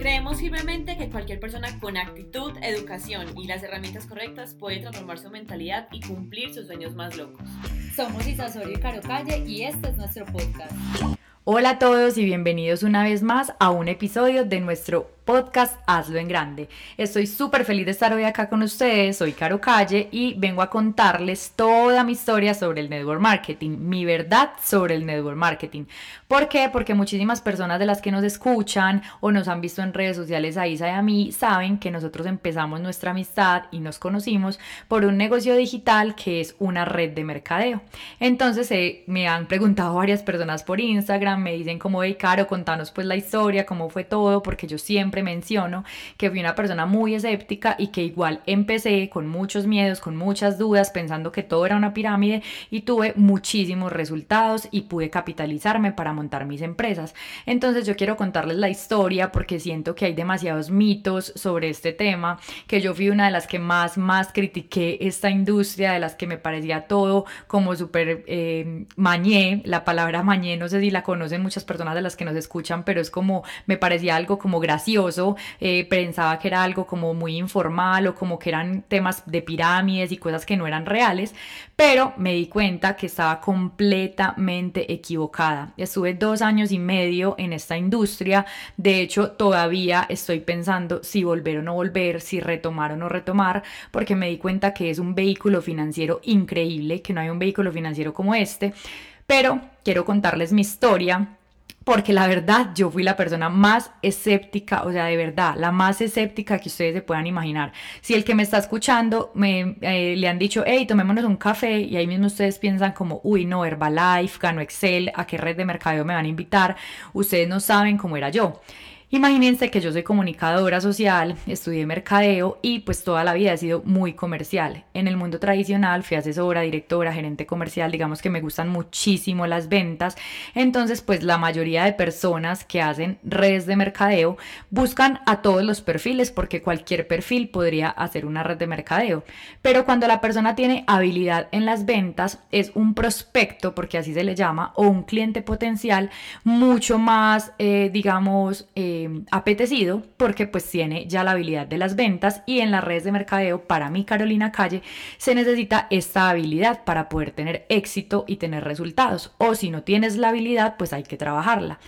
Creemos firmemente que cualquier persona con actitud, educación y las herramientas correctas puede transformar su mentalidad y cumplir sus sueños más locos. Somos Isasorio y Caro Calle y este es nuestro podcast. Hola a todos y bienvenidos una vez más a un episodio de nuestro podcast Hazlo en Grande. Estoy súper feliz de estar hoy acá con ustedes, soy Caro Calle y vengo a contarles toda mi historia sobre el network marketing, mi verdad sobre el network marketing. ¿Por qué? Porque muchísimas personas de las que nos escuchan o nos han visto en redes sociales a Isa y a mí saben que nosotros empezamos nuestra amistad y nos conocimos por un negocio digital que es una red de mercadeo. Entonces eh, me han preguntado varias personas por Instagram, me dicen como, hey Caro, contanos pues la historia, cómo fue todo, porque yo siempre menciono que fui una persona muy escéptica y que igual empecé con muchos miedos, con muchas dudas, pensando que todo era una pirámide y tuve muchísimos resultados y pude capitalizarme para montar mis empresas. Entonces yo quiero contarles la historia porque siento que hay demasiados mitos sobre este tema, que yo fui una de las que más, más critiqué esta industria, de las que me parecía todo como súper eh, mañé, la palabra mañé, no sé si la conocen muchas personas de las que nos escuchan, pero es como, me parecía algo como gracioso eh, pensaba que era algo como muy informal o como que eran temas de pirámides y cosas que no eran reales, pero me di cuenta que estaba completamente equivocada. Estuve dos años y medio en esta industria, de hecho todavía estoy pensando si volver o no volver, si retomar o no retomar, porque me di cuenta que es un vehículo financiero increíble, que no hay un vehículo financiero como este, pero quiero contarles mi historia porque la verdad yo fui la persona más escéptica, o sea, de verdad, la más escéptica que ustedes se puedan imaginar. Si el que me está escuchando me, eh, le han dicho, hey, tomémonos un café, y ahí mismo ustedes piensan como, uy, no, Herbalife, gano Excel, ¿a qué red de mercadeo me van a invitar? Ustedes no saben cómo era yo. Imagínense que yo soy comunicadora social, estudié mercadeo y pues toda la vida he sido muy comercial. En el mundo tradicional fui asesora, directora, gerente comercial, digamos que me gustan muchísimo las ventas. Entonces pues la mayoría de personas que hacen redes de mercadeo buscan a todos los perfiles porque cualquier perfil podría hacer una red de mercadeo. Pero cuando la persona tiene habilidad en las ventas es un prospecto, porque así se le llama, o un cliente potencial mucho más, eh, digamos, eh, Em, apetecido porque pues tiene ya la habilidad de las ventas y en las redes de mercadeo para mí Carolina Calle se necesita esta habilidad para poder tener éxito y tener resultados o si no tienes la habilidad pues hay que trabajarla.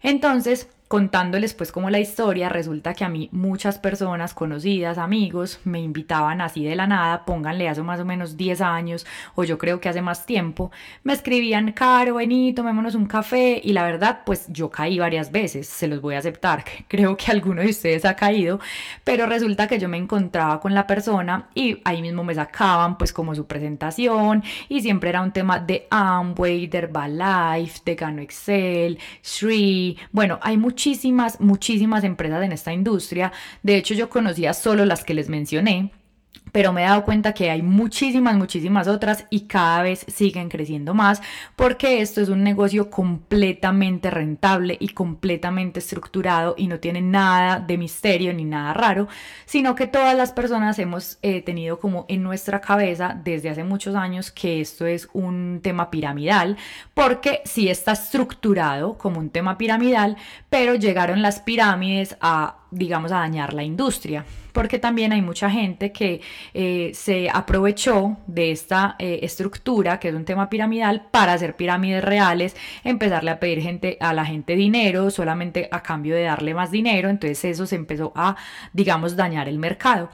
Entonces contándoles pues como la historia, resulta que a mí muchas personas conocidas, amigos, me invitaban así de la nada, pónganle hace más o menos 10 años o yo creo que hace más tiempo, me escribían, Caro, vení, tomémonos un café y la verdad pues yo caí varias veces, se los voy a aceptar, creo que alguno de ustedes ha caído, pero resulta que yo me encontraba con la persona y ahí mismo me sacaban pues como su presentación y siempre era un tema de Amway, de Herbalife, de Gano Excel, Shree, bueno, hay muchos muchísimas, muchísimas empresas en esta industria. De hecho, yo conocía solo las que les mencioné pero me he dado cuenta que hay muchísimas, muchísimas otras y cada vez siguen creciendo más porque esto es un negocio completamente rentable y completamente estructurado y no tiene nada de misterio ni nada raro, sino que todas las personas hemos eh, tenido como en nuestra cabeza desde hace muchos años que esto es un tema piramidal porque sí está estructurado como un tema piramidal, pero llegaron las pirámides a digamos, a dañar la industria, porque también hay mucha gente que eh, se aprovechó de esta eh, estructura, que es un tema piramidal, para hacer pirámides reales, empezarle a pedir gente, a la gente dinero solamente a cambio de darle más dinero, entonces eso se empezó a, digamos, dañar el mercado.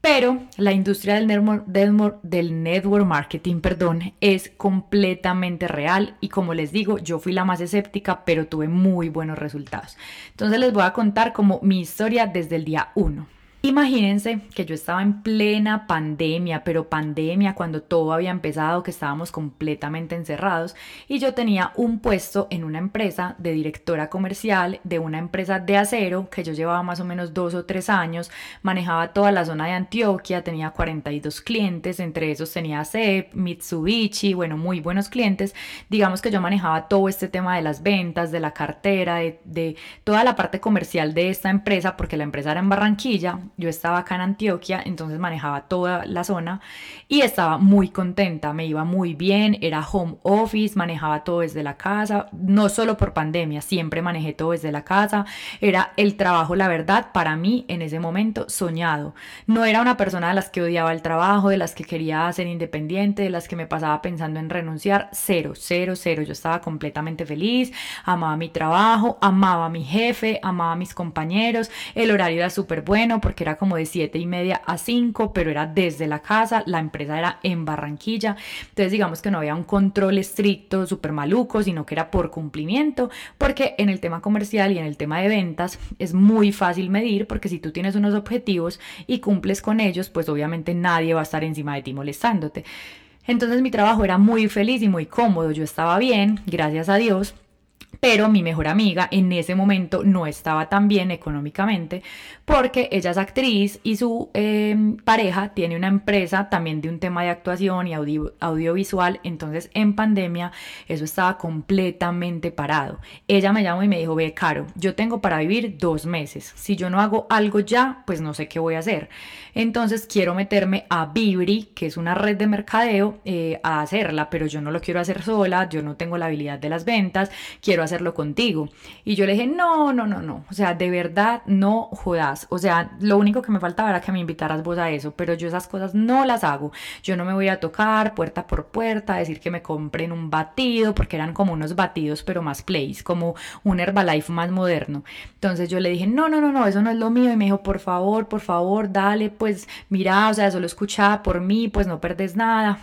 Pero la industria del network, marketing perdón, es completamente real y como les digo, yo fui la más escéptica, pero tuve muy buenos resultados. Entonces les voy a contar como mi historia desde el día 1. Imagínense que yo estaba en plena pandemia, pero pandemia cuando todo había empezado, que estábamos completamente encerrados y yo tenía un puesto en una empresa de directora comercial de una empresa de acero que yo llevaba más o menos dos o tres años, manejaba toda la zona de Antioquia, tenía 42 clientes, entre esos tenía CEP, Mitsubishi, bueno, muy buenos clientes. Digamos que yo manejaba todo este tema de las ventas, de la cartera, de, de toda la parte comercial de esta empresa, porque la empresa era en Barranquilla yo estaba acá en Antioquia, entonces manejaba toda la zona y estaba muy contenta, me iba muy bien, era home office, manejaba todo desde la casa, no solo por pandemia, siempre manejé todo desde la casa, era el trabajo, la verdad, para mí en ese momento soñado. No era una persona de las que odiaba el trabajo, de las que quería ser independiente, de las que me pasaba pensando en renunciar, cero, cero, cero, yo estaba completamente feliz, amaba mi trabajo, amaba a mi jefe, amaba a mis compañeros, el horario era súper bueno porque era como de 7 y media a 5, pero era desde la casa, la empresa era en Barranquilla, entonces digamos que no había un control estricto, súper maluco, sino que era por cumplimiento, porque en el tema comercial y en el tema de ventas es muy fácil medir, porque si tú tienes unos objetivos y cumples con ellos, pues obviamente nadie va a estar encima de ti molestándote. Entonces mi trabajo era muy feliz y muy cómodo, yo estaba bien, gracias a Dios, pero mi mejor amiga en ese momento no estaba tan bien económicamente porque ella es actriz y su em, pareja tiene una empresa también de un tema de actuación y audiovisual, entonces en pandemia eso estaba completamente parado. Ella me llamó y me dijo, ve, Caro, yo tengo para vivir dos meses, si yo no hago algo ya, pues no sé qué voy a hacer. Entonces quiero meterme a Vibri, que es una red de mercadeo, eh, a hacerla, pero yo no lo quiero hacer sola, yo no tengo la habilidad de las ventas, quiero hacerlo contigo. Y yo le dije, no, no, no, no, o sea, de verdad no jodas. O sea, lo único que me faltaba era que me invitaras vos a eso, pero yo esas cosas no las hago. Yo no me voy a tocar puerta por puerta, decir que me compren un batido, porque eran como unos batidos, pero más plays, como un Herbalife más moderno. Entonces yo le dije, no, no, no, no, eso no es lo mío. Y me dijo, por favor, por favor, dale, pues mira, o sea, eso lo escuchaba por mí, pues no perdes nada.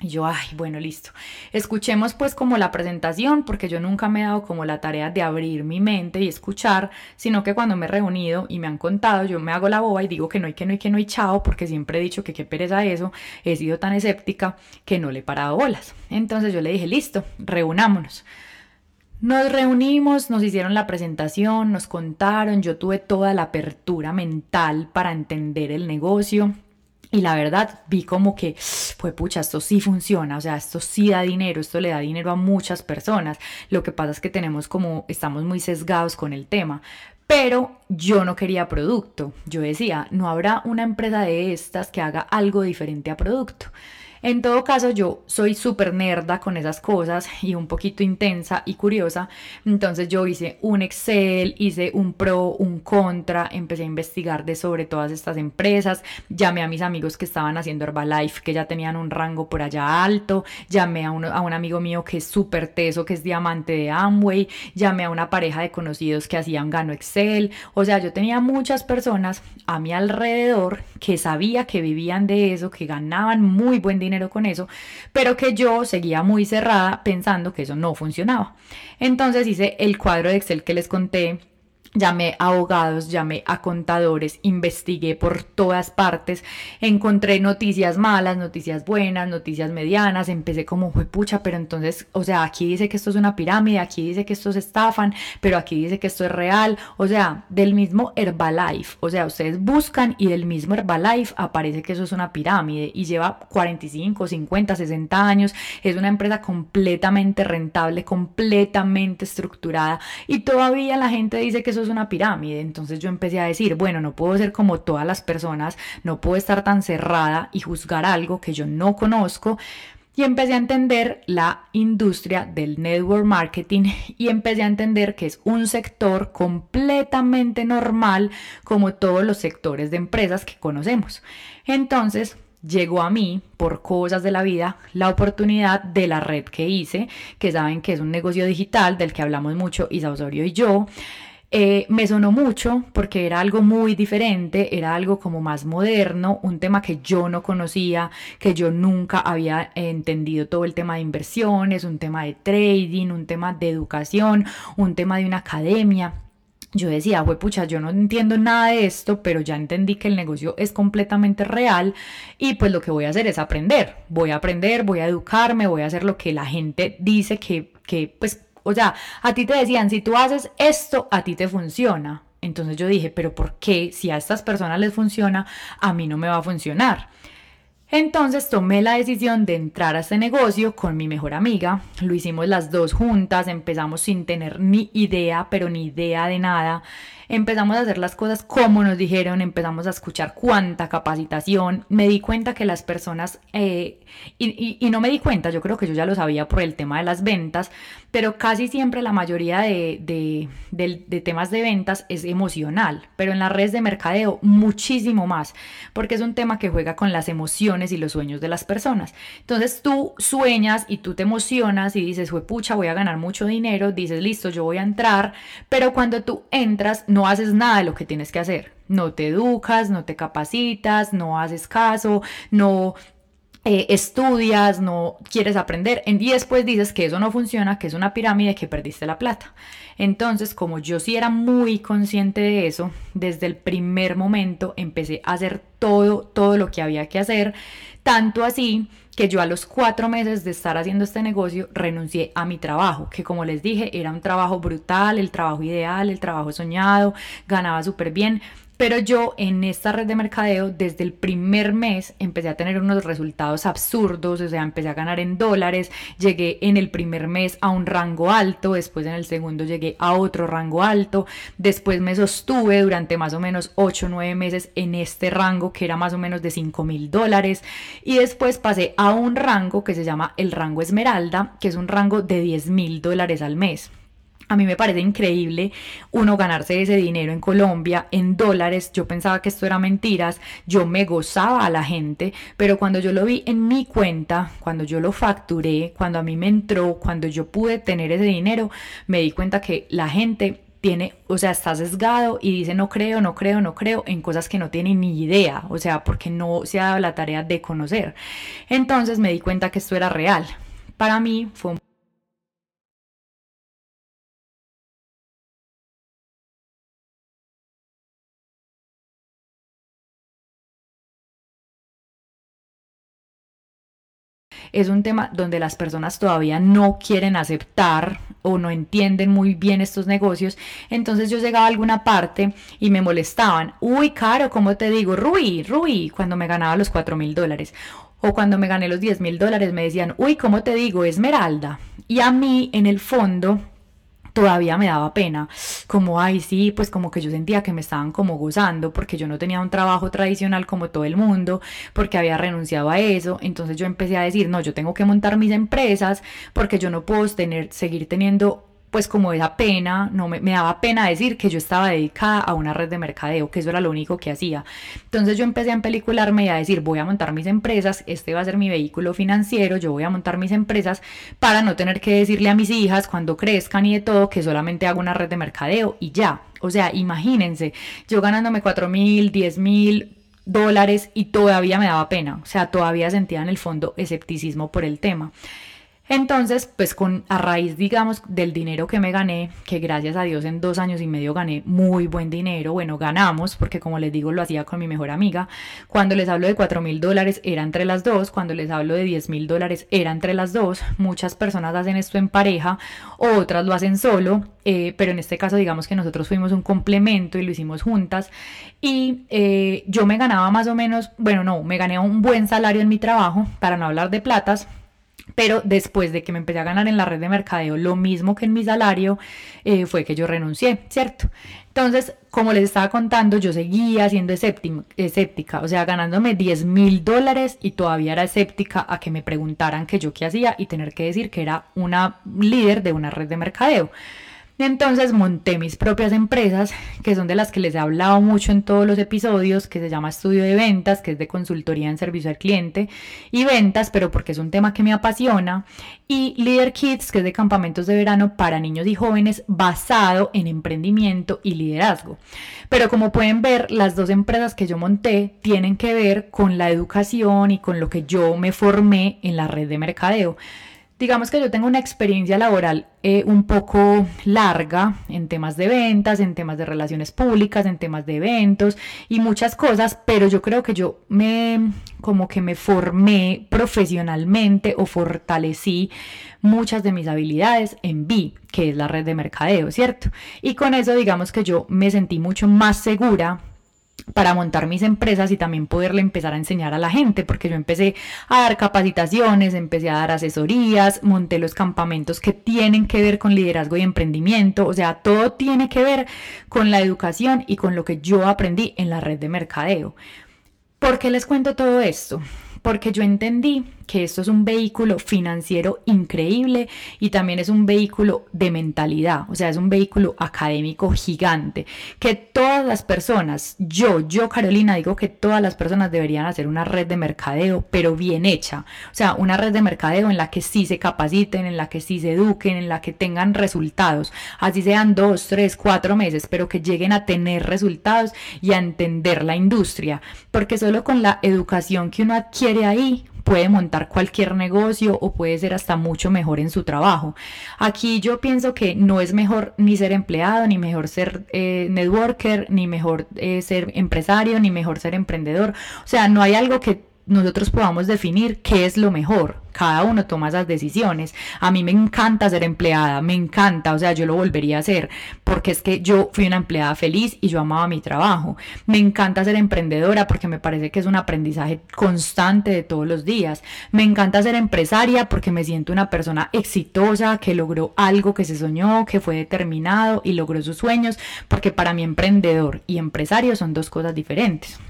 Y yo, ay, bueno, listo. Escuchemos pues como la presentación, porque yo nunca me he dado como la tarea de abrir mi mente y escuchar, sino que cuando me he reunido y me han contado, yo me hago la boba y digo que no hay, que no hay, que no hay, chao, porque siempre he dicho que qué pereza eso, he sido tan escéptica que no le he parado bolas. Entonces yo le dije, listo, reunámonos. Nos reunimos, nos hicieron la presentación, nos contaron, yo tuve toda la apertura mental para entender el negocio, y la verdad vi como que, pues pucha, esto sí funciona, o sea, esto sí da dinero, esto le da dinero a muchas personas. Lo que pasa es que tenemos como, estamos muy sesgados con el tema. Pero yo no quería producto. Yo decía, no habrá una empresa de estas que haga algo diferente a producto. En todo caso, yo soy súper nerda con esas cosas y un poquito intensa y curiosa. Entonces yo hice un Excel, hice un pro, un contra, empecé a investigar de sobre todas estas empresas, llamé a mis amigos que estaban haciendo Herbalife, que ya tenían un rango por allá alto, llamé a un, a un amigo mío que es súper teso, que es diamante de Amway, llamé a una pareja de conocidos que hacían Gano Excel. O sea, yo tenía muchas personas a mi alrededor que sabía que vivían de eso, que ganaban muy buen dinero dinero con eso, pero que yo seguía muy cerrada pensando que eso no funcionaba. Entonces hice el cuadro de Excel que les conté Llamé a abogados, llamé a contadores, investigué por todas partes, encontré noticias malas, noticias buenas, noticias medianas, empecé como fue pucha, pero entonces, o sea, aquí dice que esto es una pirámide, aquí dice que esto es estafan, pero aquí dice que esto es real, o sea, del mismo Herbalife, o sea, ustedes buscan y del mismo Herbalife aparece que eso es una pirámide y lleva 45, 50, 60 años, es una empresa completamente rentable, completamente estructurada y todavía la gente dice que eso es una pirámide. Entonces yo empecé a decir, bueno, no puedo ser como todas las personas, no puedo estar tan cerrada y juzgar algo que yo no conozco. Y empecé a entender la industria del network marketing y empecé a entender que es un sector completamente normal como todos los sectores de empresas que conocemos. Entonces, llegó a mí por cosas de la vida la oportunidad de la red que hice, que saben que es un negocio digital del que hablamos mucho Isa Osorio y yo. Eh, me sonó mucho porque era algo muy diferente, era algo como más moderno, un tema que yo no conocía, que yo nunca había entendido todo el tema de inversiones, un tema de trading, un tema de educación, un tema de una academia. yo decía, pucha, yo no entiendo nada de esto, pero ya entendí que el negocio es completamente real y pues lo que voy a hacer es aprender. Voy a aprender, voy a educarme, voy a hacer lo que la gente dice que, que pues, o sea, a ti te decían, si tú haces esto, a ti te funciona. Entonces yo dije, pero ¿por qué si a estas personas les funciona, a mí no me va a funcionar? Entonces tomé la decisión de entrar a este negocio con mi mejor amiga. Lo hicimos las dos juntas, empezamos sin tener ni idea, pero ni idea de nada empezamos a hacer las cosas como nos dijeron, empezamos a escuchar cuánta capacitación, me di cuenta que las personas, eh, y, no me di cuenta, yo creo que yo ya lo sabía por el tema de las ventas, pero casi siempre la mayoría de, de temas de ventas es emocional, pero en las redes de mercadeo muchísimo más, porque es un tema que juega con las emociones y los sueños de las personas. Entonces tú sueñas y tú te emocionas y dices, pucha, voy a ganar mucho dinero, dices, listo, yo voy a entrar, pero cuando tú entras, no haces nada de lo que tienes que hacer. No te educas, no te capacitas, no haces caso, no eh, estudias, no quieres aprender y después dices que eso no funciona, que es una pirámide, que perdiste la plata. Entonces, como yo sí era muy consciente de eso, desde el primer momento empecé a hacer todo, todo lo que había que hacer, tanto así que yo a los cuatro meses de estar haciendo este negocio renuncié a mi trabajo, que como les dije era un trabajo brutal, el trabajo ideal, el trabajo soñado, ganaba súper bien, pero yo en esta red de mercadeo, desde el primer mes, empecé a tener unos resultados absurdos, o sea, empecé a ganar en dólares, llegué en el primer mes a un rango alto, después en el segundo llegué a otro rango alto, después me sostuve durante más o menos 8 o 9 meses en este rango que era más o menos de 5 mil dólares, y después pasé a un rango que se llama el rango esmeralda, que es un rango de 10 mil dólares al mes. A mí me parece increíble uno ganarse ese dinero en Colombia en dólares. Yo pensaba que esto era mentiras. Yo me gozaba a la gente, pero cuando yo lo vi en mi cuenta, cuando yo lo facturé, cuando a mí me entró, cuando yo pude tener ese dinero, me di cuenta que la gente tiene, o sea, está sesgado y dice no creo, no creo, no creo en cosas que no tiene ni idea, o sea, porque no se ha dado la tarea de conocer. Entonces me di cuenta que esto era real. Para mí fue un es un tema donde las personas todavía no quieren aceptar o no entienden muy bien estos negocios. Entonces yo llegaba a alguna parte y me molestaban. Uy, caro, ¿cómo te digo? Rui, Rui, cuando me ganaba los 4 mil dólares. O cuando me gané los 10 mil dólares me decían, uy, ¿cómo te digo? Esmeralda. Y a mí, en el fondo, todavía me daba pena, como, ay, sí, pues como que yo sentía que me estaban como gozando porque yo no tenía un trabajo tradicional como todo el mundo, porque había renunciado a eso, entonces yo empecé a decir, no, yo tengo que montar mis empresas porque yo no puedo tener, seguir teniendo pues como esa pena, no me, daba pena decir que yo estaba dedicada a una red de mercadeo, que eso era lo único que hacía. Entonces yo empecé a empelicularme y a decir, voy a montar mis empresas, este va a ser mi vehículo financiero, yo voy a montar mis empresas para no tener que decirle a mis hijas cuando crezcan y de todo que solamente hago una red de mercadeo y ya. O sea, imagínense, yo ganándome 4 mil, 10 mil, dólares y todavía me daba pena, o sea, todavía sentía en el fondo escepticismo por el tema. Entonces, pues con a raíz, digamos, del dinero que me gané, que gracias a Dios en dos años y medio gané muy buen dinero, bueno, ganamos, porque como les digo, lo hacía con mi mejor amiga. Cuando les hablo de cuatro mil dólares era entre las dos, cuando les hablo de 10 mil dólares era entre las dos. Muchas personas hacen esto en pareja, otras lo hacen solo, eh, pero en este caso digamos que nosotros fuimos un complemento y lo hicimos juntas. Y eh, yo me ganaba más o menos, bueno, no, me gané un buen salario en mi trabajo, para no hablar de platas pero después de que me empecé a ganar en la red de mercadeo lo mismo que en mi salario, eh, fue que yo renuncié, ¿cierto? Entonces, como les estaba contando, yo seguía siendo escéptica, o sea, ganándome 10 mil dólares y todavía era escéptica a que me preguntaran que yo qué hacía y tener que decir que era una líder de una red de mercadeo. Entonces monté mis propias empresas, que son de las que les he hablado mucho en todos los episodios, que se llama Estudio de Ventas, que es de consultoría en servicio al cliente y ventas, pero porque es un tema que me apasiona, y Leader Kids, que es de campamentos de verano para niños y jóvenes basado en emprendimiento y liderazgo. Pero como pueden ver, las dos empresas que yo monté tienen que ver con la educación y con lo que yo me formé en la red de mercadeo. Digamos que yo tengo una experiencia laboral eh, un poco larga en temas de ventas, en temas de relaciones públicas, en temas de eventos y muchas cosas, pero yo creo que yo me como que me formé profesionalmente o fortalecí muchas de mis habilidades en B, que es la red de mercadeo, ¿cierto? Y con eso digamos que yo me sentí mucho más segura para montar mis empresas y también poderle empezar a enseñar a la gente, porque yo empecé a dar capacitaciones, empecé a dar asesorías, monté los campamentos que tienen que ver con liderazgo y emprendimiento, o sea, todo tiene que ver con la educación y con lo que yo aprendí en la red de mercadeo. ¿Por qué les cuento todo esto? Porque yo entendí que esto es un vehículo financiero increíble y también es un vehículo de mentalidad, o sea, es un vehículo académico gigante, que todas las personas, yo, yo Carolina, digo que todas las personas deberían hacer una red de mercadeo, pero bien hecha, o sea, una red de mercadeo en la que sí se capaciten, en la que sí se eduquen, en la que tengan resultados, así sean dos, tres, cuatro meses, pero que lleguen a tener resultados y a entender la industria, porque solo con la educación que uno adquiere ahí, puede montar cualquier negocio o puede ser hasta mucho mejor en su trabajo. Aquí yo pienso que no es mejor ni ser empleado, ni mejor ser eh, networker, ni mejor eh, ser empresario, ni mejor ser emprendedor. O sea, no hay algo que nosotros podamos definir qué es lo mejor. Cada uno toma esas decisiones. A mí me encanta ser empleada, me encanta, o sea, yo lo volvería a hacer, porque es que yo fui una empleada feliz y yo amaba mi trabajo. Me encanta ser emprendedora porque me parece que es un aprendizaje constante de todos los días. Me encanta ser empresaria porque me siento una persona exitosa que logró algo que se soñó, que fue determinado y logró sus sueños, porque para mí emprendedor y empresario son dos cosas diferentes.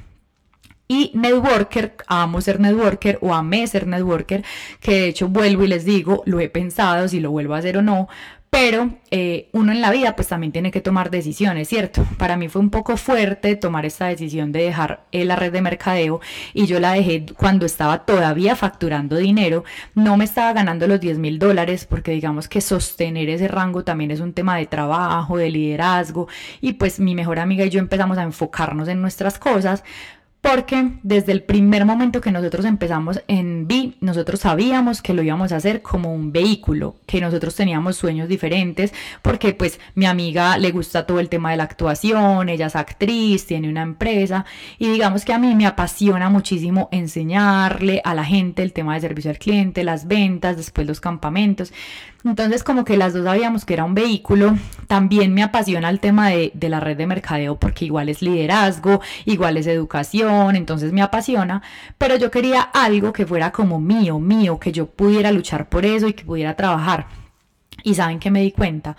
Y networker, amo ser networker o amé ser networker, que de hecho vuelvo y les digo, lo he pensado si lo vuelvo a hacer o no, pero eh, uno en la vida pues también tiene que tomar decisiones, ¿cierto? Para mí fue un poco fuerte tomar esta decisión de dejar eh, la red de mercadeo y yo la dejé cuando estaba todavía facturando dinero, no me estaba ganando los 10 mil dólares porque digamos que sostener ese rango también es un tema de trabajo, de liderazgo y pues mi mejor amiga y yo empezamos a enfocarnos en nuestras cosas, porque desde el primer momento que nosotros empezamos en B, nosotros sabíamos que lo íbamos a hacer como un vehículo, que nosotros teníamos sueños diferentes, porque pues mi amiga le gusta todo el tema de la actuación, ella es actriz, tiene una empresa, y digamos que a mí me apasiona muchísimo enseñarle a la gente el tema de servicio al cliente, las ventas, después los campamentos. Entonces como que las dos sabíamos que era un vehículo. También me apasiona el tema de, la red de mercadeo porque igual es liderazgo, igual es educación, entonces me apasiona. Pero yo quería algo que fuera como mío, mío, que yo pudiera luchar por eso y que pudiera trabajar. Y saben que me di cuenta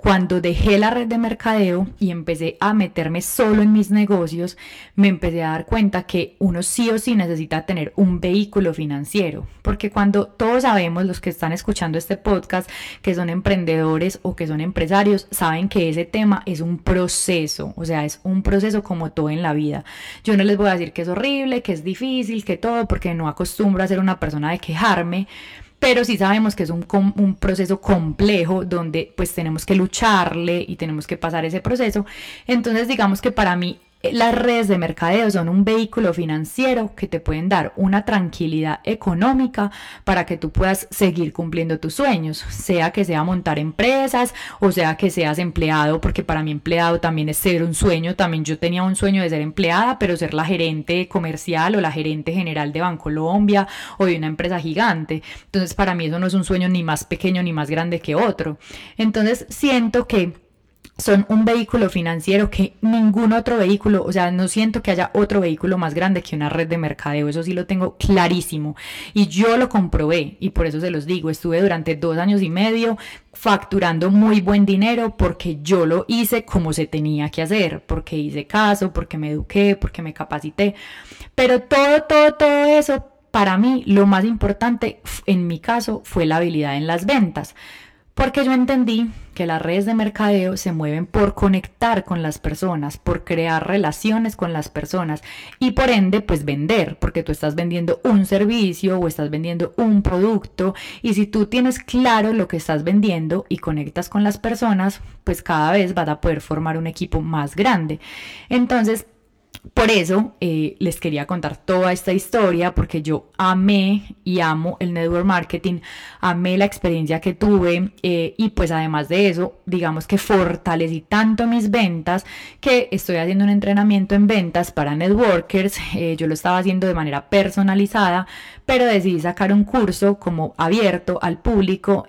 cuando dejé la red de mercadeo y empecé a meterme solo en mis negocios, me empecé a dar cuenta que uno sí o sí necesita tener un vehículo financiero, porque cuando todos sabemos, los que están escuchando este podcast, que son emprendedores o que son empresarios, saben que ese tema es un proceso, o sea, es un proceso como todo en la vida. Yo no les voy a decir que es horrible, que es difícil, que todo, porque no acostumbro a ser una persona de quejarme, pero sí sabemos que es un, proceso complejo donde pues tenemos que lucharle y tenemos que pasar ese proceso. Entonces digamos que para mí las redes de mercadeo son un vehículo financiero que te pueden dar una tranquilidad económica para que tú puedas seguir cumpliendo tus sueños, sea que sea montar empresas o sea que seas empleado, porque para mí empleado también es ser un sueño, también yo tenía un sueño de ser empleada, pero ser la gerente comercial o la gerente general de Bancolombia o de una empresa gigante. Entonces para mí eso no es un sueño ni más pequeño ni más grande que otro. Entonces siento que son un vehículo financiero que ningún otro vehículo, o sea, no siento que haya otro vehículo más grande que una red de mercadeo, eso sí lo tengo clarísimo. Y yo lo comprobé y por eso se los digo, estuve durante dos años y medio facturando muy buen dinero porque yo lo hice como se tenía que hacer, porque hice caso, porque me eduqué, porque me capacité. Pero todo, todo, todo eso, para mí, lo más importante en mi caso fue la habilidad en las ventas. Porque yo entendí que las redes de mercadeo se mueven por conectar con las personas, por crear relaciones con las personas y por ende pues vender, porque tú estás vendiendo un servicio o estás vendiendo un producto y si tú tienes claro lo que estás vendiendo y conectas con las personas, pues cada vez vas a poder formar un equipo más grande. Entonces, por eso eh, les quería contar toda esta historia porque yo amé y amo el network marketing, amé la experiencia que tuve eh, y pues además de eso, digamos que fortalecí tanto mis ventas que estoy haciendo un entrenamiento en ventas para networkers, eh, yo lo estaba haciendo de manera personalizada, pero decidí sacar un curso como abierto al público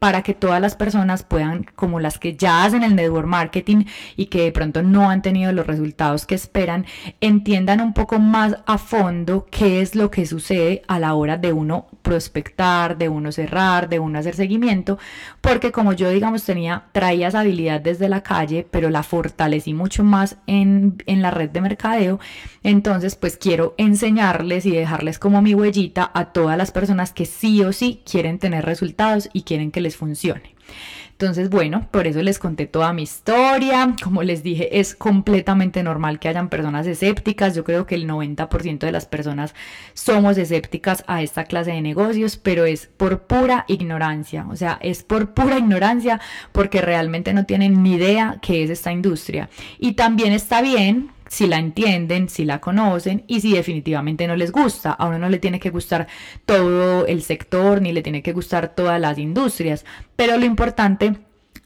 para que todas las personas puedan, como las que ya hacen el network marketing y que de pronto no han tenido los resultados que esperan, entiendan un poco más a fondo qué es lo que sucede a la hora de uno prospectar, de uno cerrar, de uno hacer seguimiento, porque como yo digamos tenía, traía esa habilidad desde la calle, pero la fortalecí mucho más en, en la red de mercadeo, entonces pues quiero enseñarles y dejarles como mi huellita a todas las personas que sí o sí quieren tener resultados y quieren que les funcione. Entonces, bueno, por eso les conté toda mi historia. Como les dije, es completamente normal que hayan personas escépticas. Yo creo que el 90% de las personas somos escépticas a esta clase de negocios, pero es por pura ignorancia. O sea, es por pura ignorancia porque realmente no tienen ni idea qué es esta industria. Y también está bien si la entienden, si la conocen y si definitivamente no les gusta. A uno no le tiene que gustar todo el sector ni le tiene que gustar todas las industrias, pero lo importante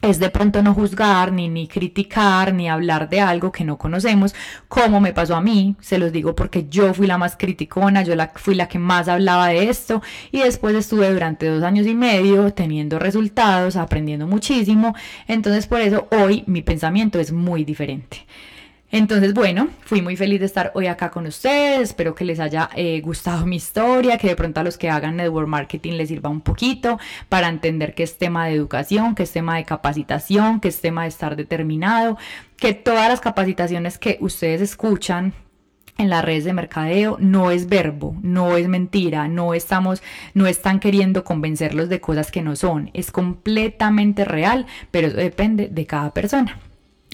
es de pronto no juzgar, ni, ni criticar, ni hablar de algo que no conocemos, como me pasó a mí, se los digo porque yo fui la más criticona, yo la, fui la que más hablaba de esto y después estuve durante dos años y medio teniendo resultados, aprendiendo muchísimo, entonces por eso hoy mi pensamiento es muy diferente. Entonces, bueno, fui muy feliz de estar hoy acá con ustedes. Espero que les haya eh, gustado mi historia, que de pronto a los que hagan network marketing les sirva un poquito para entender que es tema de educación, que es tema de capacitación, que es tema de estar determinado, que todas las capacitaciones que ustedes escuchan en las redes de mercadeo no es verbo, no es mentira, no estamos, no están queriendo convencerlos de cosas que no son, es completamente real, pero eso depende de cada persona.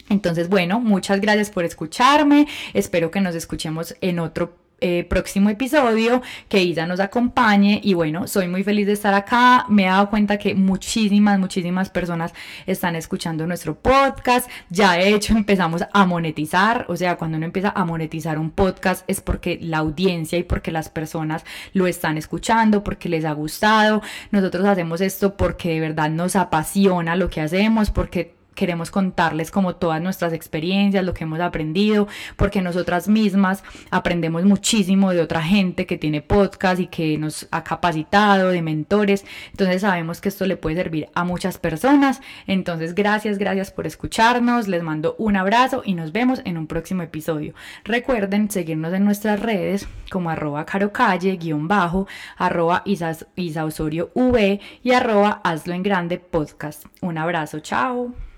Entonces, bueno, muchas gracias por escucharme. Espero que nos escuchemos en otro eh, próximo episodio, que Isa nos acompañe. Y bueno, soy muy feliz de estar acá, me he dado cuenta que muchísimas, muchísimas personas están escuchando nuestro podcast, ya de hecho empezamos a monetizar, o sea, cuando uno empieza a monetizar un podcast es porque la audiencia y porque las personas lo están escuchando, porque les ha gustado, nosotros hacemos esto porque de verdad nos apasiona lo que hacemos, porque queremos contarles como todas nuestras experiencias, lo que hemos aprendido, porque nosotras mismas aprendemos muchísimo de otra gente que tiene podcast y que nos ha capacitado, de mentores. Entonces sabemos que esto le puede servir a muchas personas. Entonces gracias, gracias por escucharnos. Les mando un abrazo y nos vemos en un próximo episodio. Recuerden seguirnos en nuestras redes como arroba carocalle, guion bajo, v y arroba hazlo en grande podcast. Un abrazo, chao.